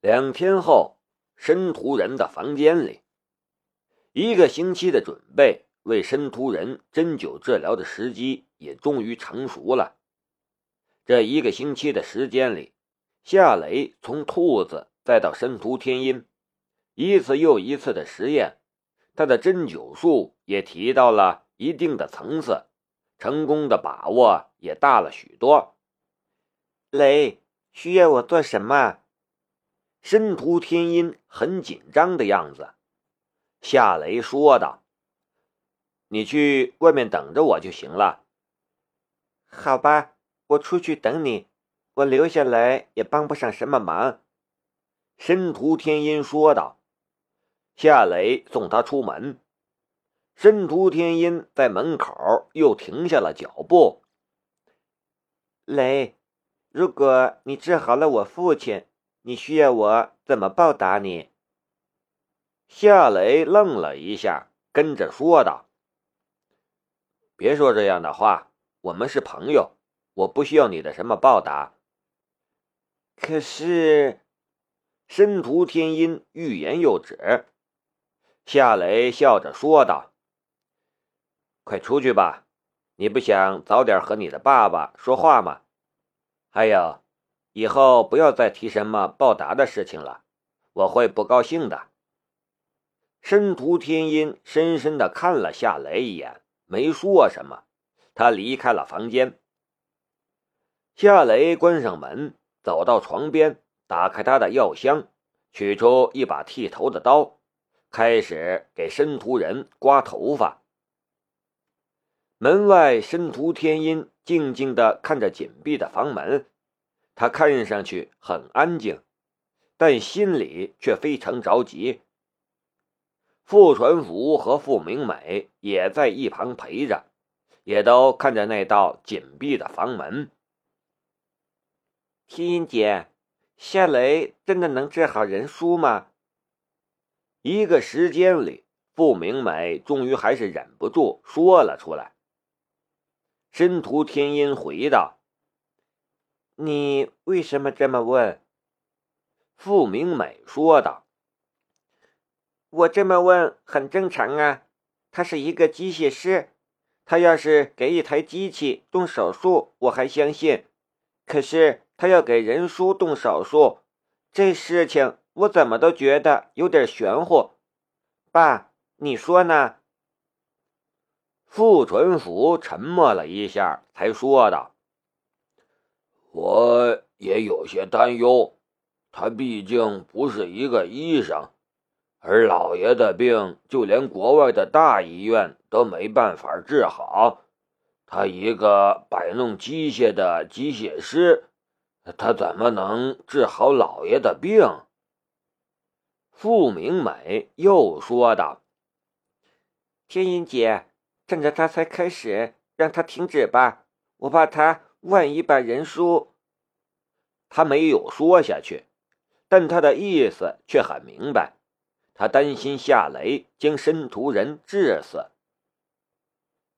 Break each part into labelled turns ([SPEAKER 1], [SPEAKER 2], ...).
[SPEAKER 1] 两天后，申屠人的房间里，一个星期的准备为申屠人针灸治疗的时机也终于成熟了。这一个星期的时间里，夏雷从兔子再到申屠天音，一次又一次的实验，他的针灸术也提到了一定的层次，成功的把握也大了许多。
[SPEAKER 2] 雷，需要我做什么？
[SPEAKER 1] 申屠天音很紧张的样子，夏雷说道：“你去外面等着我就行了。”
[SPEAKER 2] 好吧，我出去等你，我留下来也帮不上什么忙。”
[SPEAKER 1] 申屠天音说道。夏雷送他出门，申屠天音在门口又停下了脚步。
[SPEAKER 2] 雷，如果你治好了我父亲。你需要我怎么报答你？
[SPEAKER 1] 夏雷愣了一下，跟着说道：“别说这样的话，我们是朋友，我不需要你的什么报答。”
[SPEAKER 2] 可是，
[SPEAKER 1] 申屠天音欲言又止。夏雷笑着说道：“快出去吧，你不想早点和你的爸爸说话吗？还有。”以后不要再提什么报答的事情了，我会不高兴的。申屠天音深深的看了夏雷一眼，没说什么。他离开了房间。夏雷关上门，走到床边，打开他的药箱，取出一把剃头的刀，开始给申屠人刮头发。门外，申屠天音静静的看着紧闭的房门。他看上去很安静，但心里却非常着急。傅传福和傅明美也在一旁陪着，也都看着那道紧闭的房门。
[SPEAKER 2] 天音姐，夏雷真的能治好人书吗？
[SPEAKER 1] 一个时间里，傅明美终于还是忍不住说了出来。申屠天音回道。
[SPEAKER 2] 你为什么这么问？
[SPEAKER 1] 傅明美说道：“
[SPEAKER 2] 我这么问很正常啊。他是一个机械师，他要是给一台机器动手术，我还相信。可是他要给人书动手术，这事情我怎么都觉得有点玄乎。爸，你说呢？”
[SPEAKER 1] 傅纯福沉默了一下，才说道。
[SPEAKER 3] 我也有些担忧，他毕竟不是一个医生，而老爷的病就连国外的大医院都没办法治好。他一个摆弄机械的机械师，他怎么能治好老爷的病？
[SPEAKER 1] 傅明美又说道：“
[SPEAKER 2] 天音姐，趁着他才开始，让他停止吧，我怕他。”万一把人书，
[SPEAKER 1] 他没有说下去，但他的意思却很明白。他担心夏雷将申屠人致死。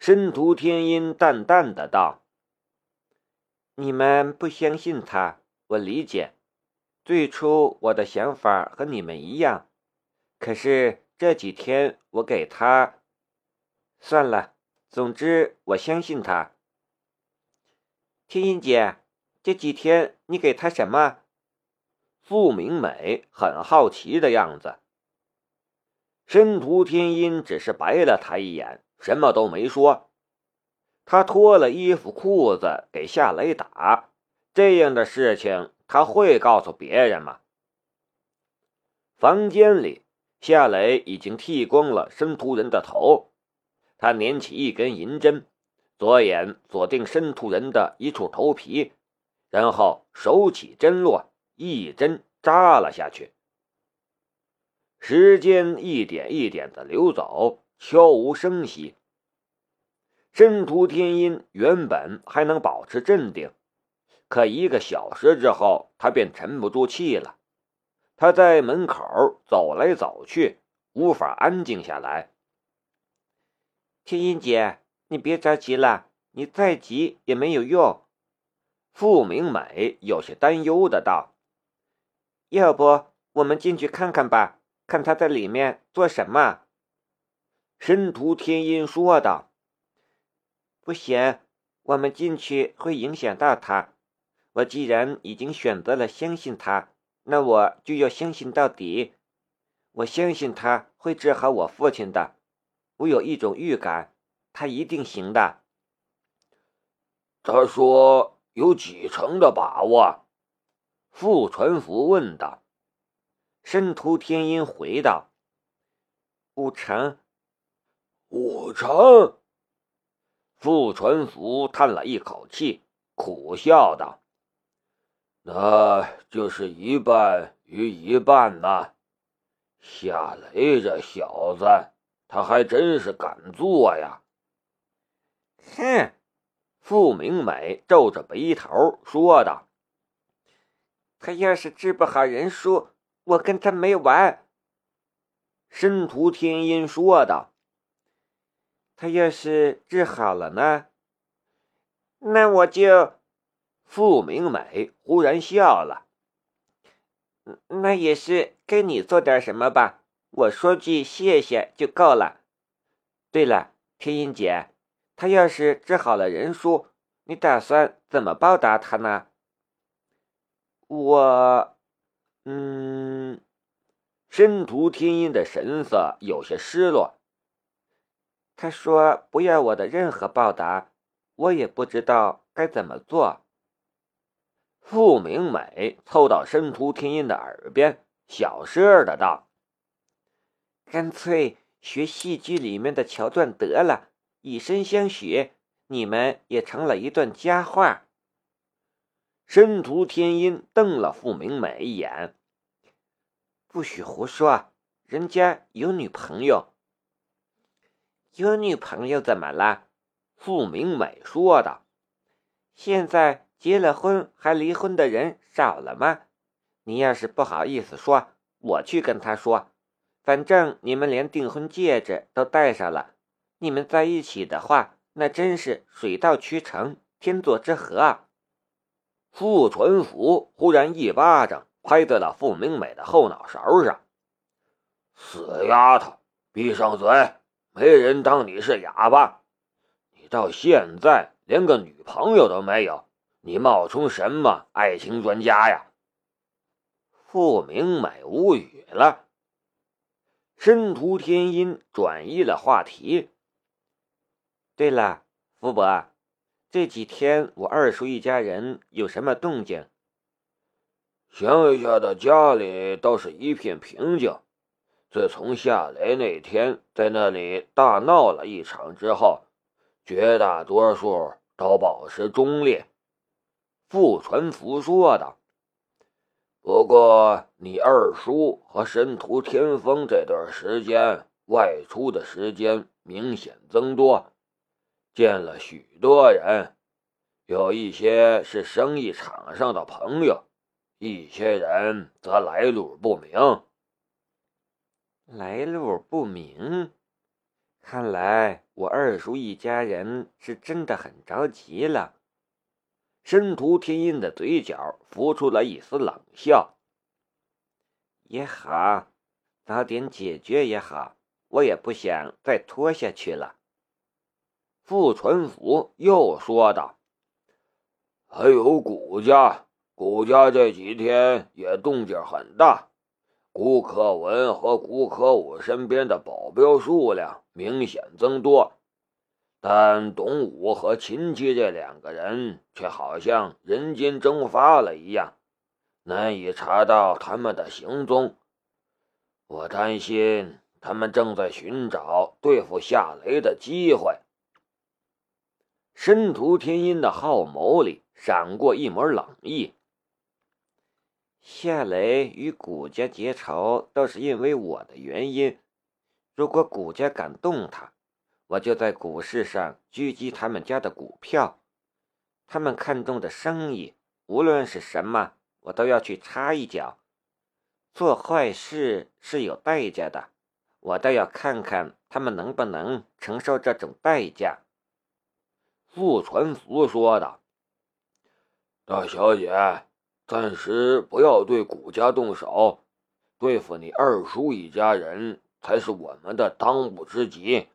[SPEAKER 1] 申屠天音淡淡的道：“
[SPEAKER 2] 你们不相信他，我理解。最初我的想法和你们一样，可是这几天我给他……算了，总之我相信他。”天音姐，这几天你给他什么？
[SPEAKER 1] 傅明美很好奇的样子。申屠天音只是白了他一眼，什么都没说。他脱了衣服裤子给夏雷打，这样的事情他会告诉别人吗？房间里，夏雷已经剃光了申屠人的头，他捻起一根银针。左眼锁定申屠人的一处头皮，然后手起针落，一针扎了下去。时间一点一点的流走，悄无声息。申屠天音原本还能保持镇定，可一个小时之后，他便沉不住气了。他在门口走来走去，无法安静下来。
[SPEAKER 2] 天音姐。你别着急了，你再急也没有用。
[SPEAKER 1] 傅明美有些担忧的道：“
[SPEAKER 2] 要不我们进去看看吧，看他在里面做什么。”
[SPEAKER 1] 申屠天音说道。
[SPEAKER 2] “不行，我们进去会影响到他。我既然已经选择了相信他，那我就要相信到底。我相信他会治好我父亲的。我有一种预感，他一定行的。”
[SPEAKER 3] 他说：“有几成的把握？”
[SPEAKER 1] 傅传福问道。
[SPEAKER 2] 申屠天音回道：“五成。”
[SPEAKER 3] 五成。
[SPEAKER 1] 傅传福叹了一口气，苦笑道：“
[SPEAKER 3] 那就是一半与一半呐。夏雷这小子，他还真是敢做呀！”
[SPEAKER 2] 哼。
[SPEAKER 1] 傅明美皱着眉头说道：“
[SPEAKER 2] 他要是治不好人叔，我跟他没完。”
[SPEAKER 1] 申屠天音说道：“
[SPEAKER 2] 他要是治好了呢？那我就……”
[SPEAKER 1] 傅明美忽然笑了：“
[SPEAKER 2] 那也是跟你做点什么吧？我说句谢谢就够了。对了，天音姐。”他要是治好了人叔，你打算怎么报答他呢？
[SPEAKER 1] 我，嗯，申屠天音的神色有些失落。
[SPEAKER 2] 他说不要我的任何报答，我也不知道该怎么做。
[SPEAKER 1] 傅明美凑到申屠天音的耳边，小声的道：“
[SPEAKER 2] 干脆学戏剧里面的桥段得了。”以身相许，你们也成了一段佳话。
[SPEAKER 1] 申屠天音瞪了傅明美一眼：“
[SPEAKER 2] 不许胡说，人家有女朋友。有女朋友怎么了？”
[SPEAKER 1] 傅明美说道：“
[SPEAKER 2] 现在结了婚还离婚的人少了吗？你要是不好意思说，我去跟他说。反正你们连订婚戒指都戴上了。”你们在一起的话，那真是水到渠成，天作之合啊。
[SPEAKER 1] 傅纯福忽然一巴掌拍在了傅明美的后脑勺上：“
[SPEAKER 3] 死丫头，闭上嘴！没人当你是哑巴。你到现在连个女朋友都没有，你冒充什么爱情专家呀？”
[SPEAKER 1] 傅明美无语了。申屠天音转移了话题。
[SPEAKER 2] 对了，福伯，这几天我二叔一家人有什么动静？
[SPEAKER 3] 乡下的家里倒是一片平静。自从夏雷那天在那里大闹了一场之后，绝大多数都保持中立。
[SPEAKER 1] 傅传福说道：“
[SPEAKER 3] 不过你二叔和申屠天风这段时间外出的时间明显增多。”见了许多人，有一些是生意场上的朋友，一些人则来路不明。
[SPEAKER 2] 来路不明，看来我二叔一家人是真的很着急了。
[SPEAKER 1] 申屠天音的嘴角浮出了一丝冷笑。
[SPEAKER 2] 也好，早点解决也好，我也不想再拖下去了。
[SPEAKER 1] 傅传福又说道：“
[SPEAKER 3] 还有谷家，谷家这几天也动静很大。谷可文和谷可武身边的保镖数量明显增多，但董武和秦七这两个人却好像人间蒸发了一样，难以查到他们的行踪。我担心他们正在寻找对付夏雷的机会。”
[SPEAKER 1] 申屠天音的皓眸里闪过一抹冷意。
[SPEAKER 2] 夏雷与谷家结仇，都是因为我的原因。如果谷家敢动他，我就在股市上狙击他们家的股票。他们看中的生意，无论是什么，我都要去插一脚。做坏事是有代价的，我倒要看看他们能不能承受这种代价。
[SPEAKER 1] 傅传福说道：“
[SPEAKER 3] 大小姐，暂时不要对谷家动手，对付你二叔一家人才是我们的当务之急。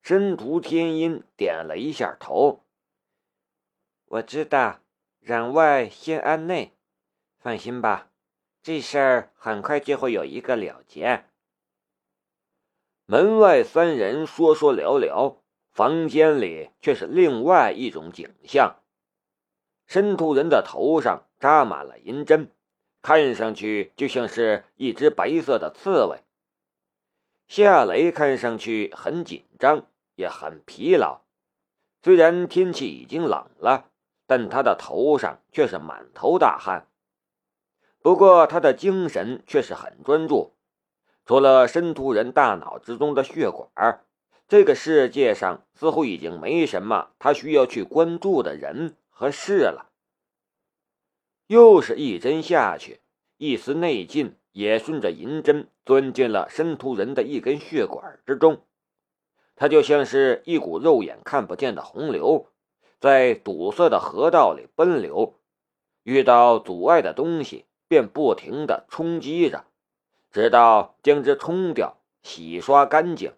[SPEAKER 2] 申屠天音点了一下头。我知道，攘外先安内，放心吧，这事儿很快就会有一个了结。
[SPEAKER 1] 门外三人说说聊聊，房间里却是另外一种景象。申屠人的头上扎满了银针，看上去就像是一只白色的刺猬。夏雷看上去很紧张。也很疲劳，虽然天气已经冷了，但他的头上却是满头大汗。不过他的精神却是很专注。除了申屠人大脑之中的血管，这个世界上似乎已经没什么他需要去关注的人和事了。又是一针下去，一丝内劲也顺着银针钻进了申屠人的一根血管之中。它就像是一股肉眼看不见的洪流，在堵塞的河道里奔流，遇到阻碍的东西便不停地冲击着，直到将之冲掉、洗刷干净。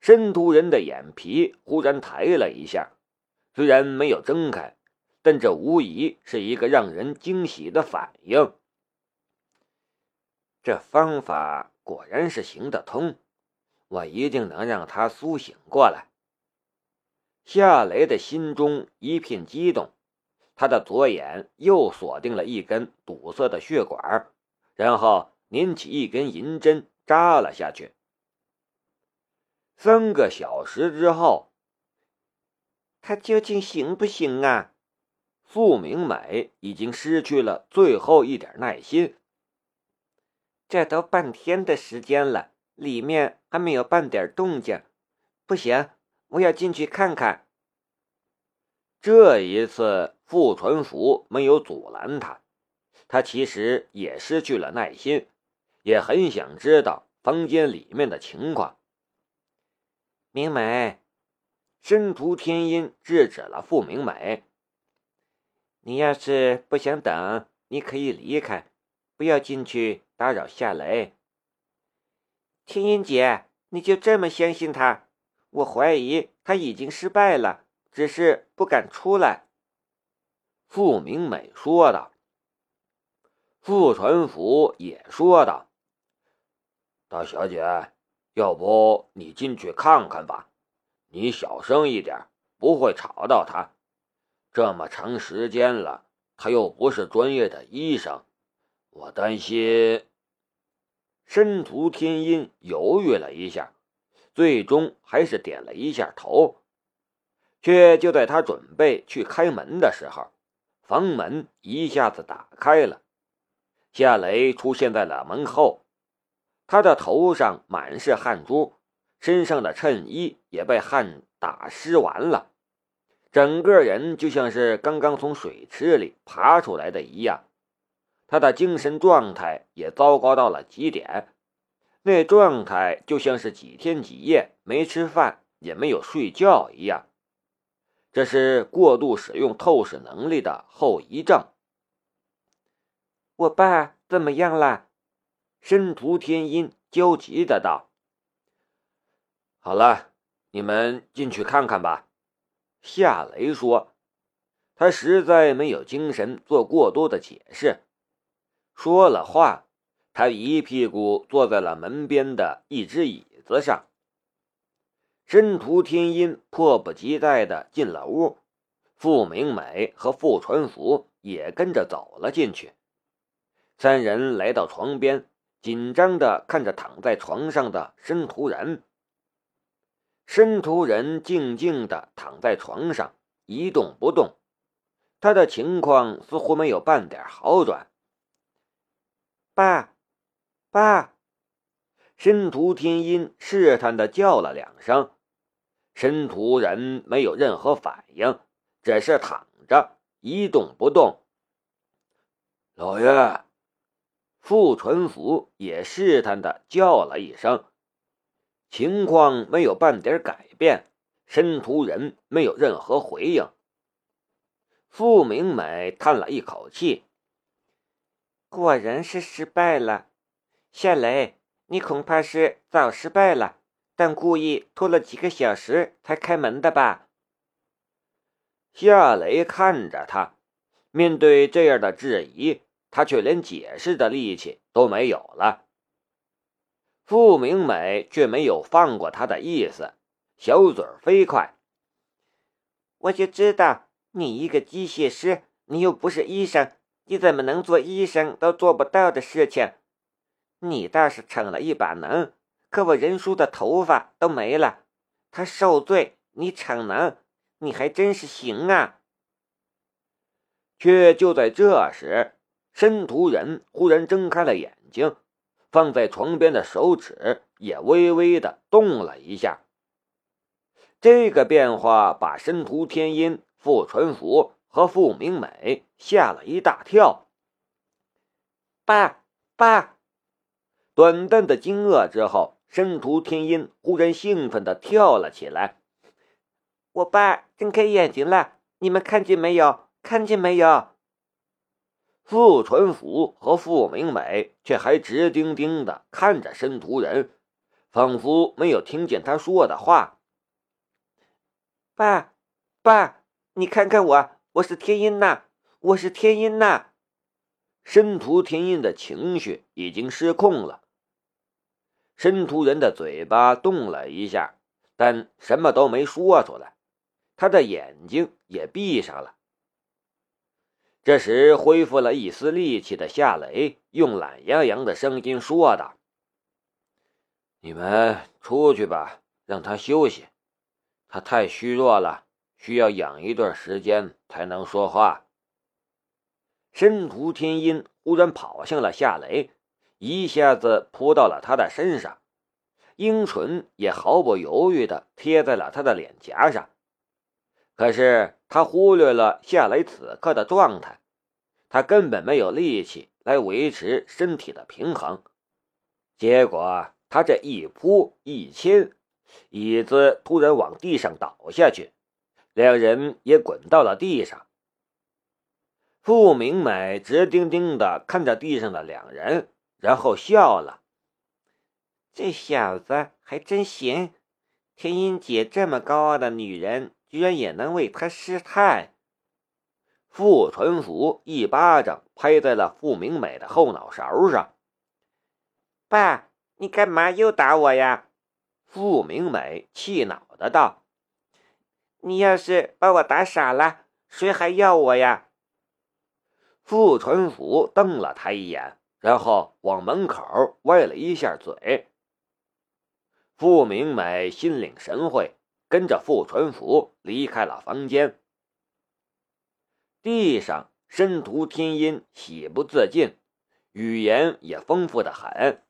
[SPEAKER 1] 申屠人的眼皮忽然抬了一下，虽然没有睁开，但这无疑是一个让人惊喜的反应。这方法果然是行得通。我一定能让他苏醒过来。夏雷的心中一片激动，他的左眼又锁定了一根堵塞的血管，然后拧起一根银针扎了下去。三个小时之后，
[SPEAKER 2] 他究竟行不行啊？
[SPEAKER 1] 傅明美已经失去了最后一点耐心。
[SPEAKER 2] 这都半天的时间了。里面还没有半点动静，不行，我要进去看看。
[SPEAKER 1] 这一次，傅传福没有阻拦他，他其实也失去了耐心，也很想知道房间里面的情况。
[SPEAKER 2] 明美，
[SPEAKER 1] 申屠天音制止了傅明美。
[SPEAKER 2] 你要是不想等，你可以离开，不要进去打扰夏雷。天音姐，你就这么相信他？我怀疑他已经失败了，只是不敢出来。”
[SPEAKER 1] 傅明美说道。傅传福也说道：“
[SPEAKER 3] 大小姐，要不你进去看看吧？你小声一点，不会吵到他。这么长时间了，他又不是专业的医生，我担心。”
[SPEAKER 1] 申屠天音犹豫了一下，最终还是点了一下头。却就在他准备去开门的时候，房门一下子打开了，夏雷出现在了门后。他的头上满是汗珠，身上的衬衣也被汗打湿完了，整个人就像是刚刚从水池里爬出来的一样。他的精神状态也糟糕到了极点，那状态就像是几天几夜没吃饭也没有睡觉一样。这是过度使用透视能力的后遗症。
[SPEAKER 2] 我爸怎么样了？申屠天音焦急的道。
[SPEAKER 1] 好了，你们进去看看吧。夏雷说，他实在没有精神做过多的解释。说了话，他一屁股坐在了门边的一只椅子上。申屠天音迫不及待的进了屋，傅明美和傅传福也跟着走了进去。三人来到床边，紧张地看着躺在床上的申屠人。申屠人静静的躺在床上，一动不动，他的情况似乎没有半点好转。
[SPEAKER 2] 爸，爸！
[SPEAKER 1] 申屠天音试探的叫了两声，申屠人没有任何反应，只是躺着一动不动。
[SPEAKER 3] 老爷，
[SPEAKER 1] 傅纯福也试探的叫了一声，情况没有半点改变，申屠人没有任何回应。傅明美叹了一口气。
[SPEAKER 2] 果然是失败了。夏雷，你恐怕是早失败了，但故意拖了几个小时才开门的吧？
[SPEAKER 1] 夏雷看着他，面对这样的质疑，他却连解释的力气都没有了。傅明美却没有放过他的意思，小嘴飞快。
[SPEAKER 2] 我就知道你一个机械师，你又不是医生，你怎么能做医生都做不到的事情？你倒是逞了一把能，可我仁叔的头发都没了，他受罪，你逞能，你还真是行啊！
[SPEAKER 1] 却就在这时，申屠人忽然睁开了眼睛。放在床边的手指也微微的动了一下，这个变化把申屠天音、傅纯福和傅明美吓了一大跳。
[SPEAKER 2] 爸爸，
[SPEAKER 1] 短暂的惊愕之后，申屠天音忽然兴奋的跳了起来。
[SPEAKER 2] 我爸睁开眼睛了，你们看见没有？看见没有？
[SPEAKER 1] 傅纯甫和傅明美却还直盯盯的看着申屠人，仿佛没有听见他说的话。
[SPEAKER 2] 爸，爸，你看看我，我是天音呐，我是天音呐！
[SPEAKER 1] 申屠天音的情绪已经失控了。申屠人的嘴巴动了一下，但什么都没说出来，他的眼睛也闭上了。这时，恢复了一丝力气的夏雷用懒洋洋的声音说道：“你们出去吧，让他休息。他太虚弱了，需要养一段时间才能说话。”申屠天音忽然跑向了夏雷，一下子扑到了他的身上，樱唇也毫不犹豫地贴在了他的脸颊上。可是他忽略了夏雷此刻的状态，他根本没有力气来维持身体的平衡。结果他这一扑一亲，椅子突然往地上倒下去，两人也滚到了地上。傅明美直盯盯地看着地上的两人，然后笑了：“
[SPEAKER 2] 这小子还真行，天音姐这么高傲的女人。”居然也能为他失态！
[SPEAKER 1] 傅纯福一巴掌拍在了傅明美的后脑勺上。
[SPEAKER 2] 爸，你干嘛又打我呀？
[SPEAKER 1] 傅明美气恼的道：“
[SPEAKER 2] 你要是把我打傻了，谁还要我呀？”
[SPEAKER 1] 傅纯福瞪了他一眼，然后往门口歪了一下嘴。傅明美心领神会。跟着傅纯福离开了房间。地上，申屠天音喜不自禁，语言也丰富的很。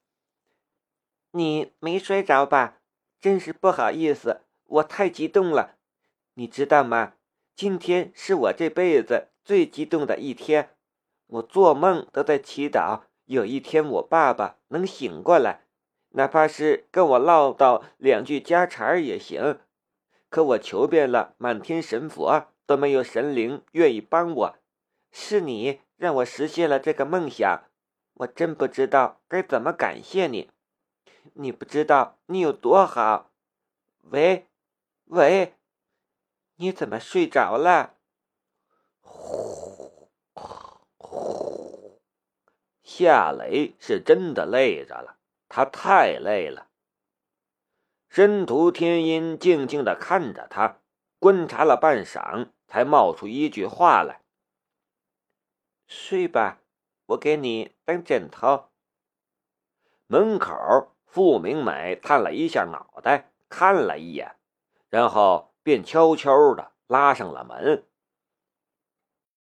[SPEAKER 2] 你没摔着吧？真是不好意思，我太激动了。你知道吗？今天是我这辈子最激动的一天。我做梦都在祈祷，有一天我爸爸能醒过来，哪怕是跟我唠叨两句家常也行。可我求遍了满天神佛，都没有神灵愿意帮我。是你让我实现了这个梦想，我真不知道该怎么感谢你。你不知道你有多好。喂，喂，你怎么睡着了？
[SPEAKER 1] 呼呼，夏雷是真的累着了，他太累了。申屠天音静静的看着他，观察了半晌，才冒出一句话来：“
[SPEAKER 2] 睡吧，我给你当枕头。”
[SPEAKER 1] 门口，傅明美探了一下脑袋，看了一眼，然后便悄悄的拉上了门。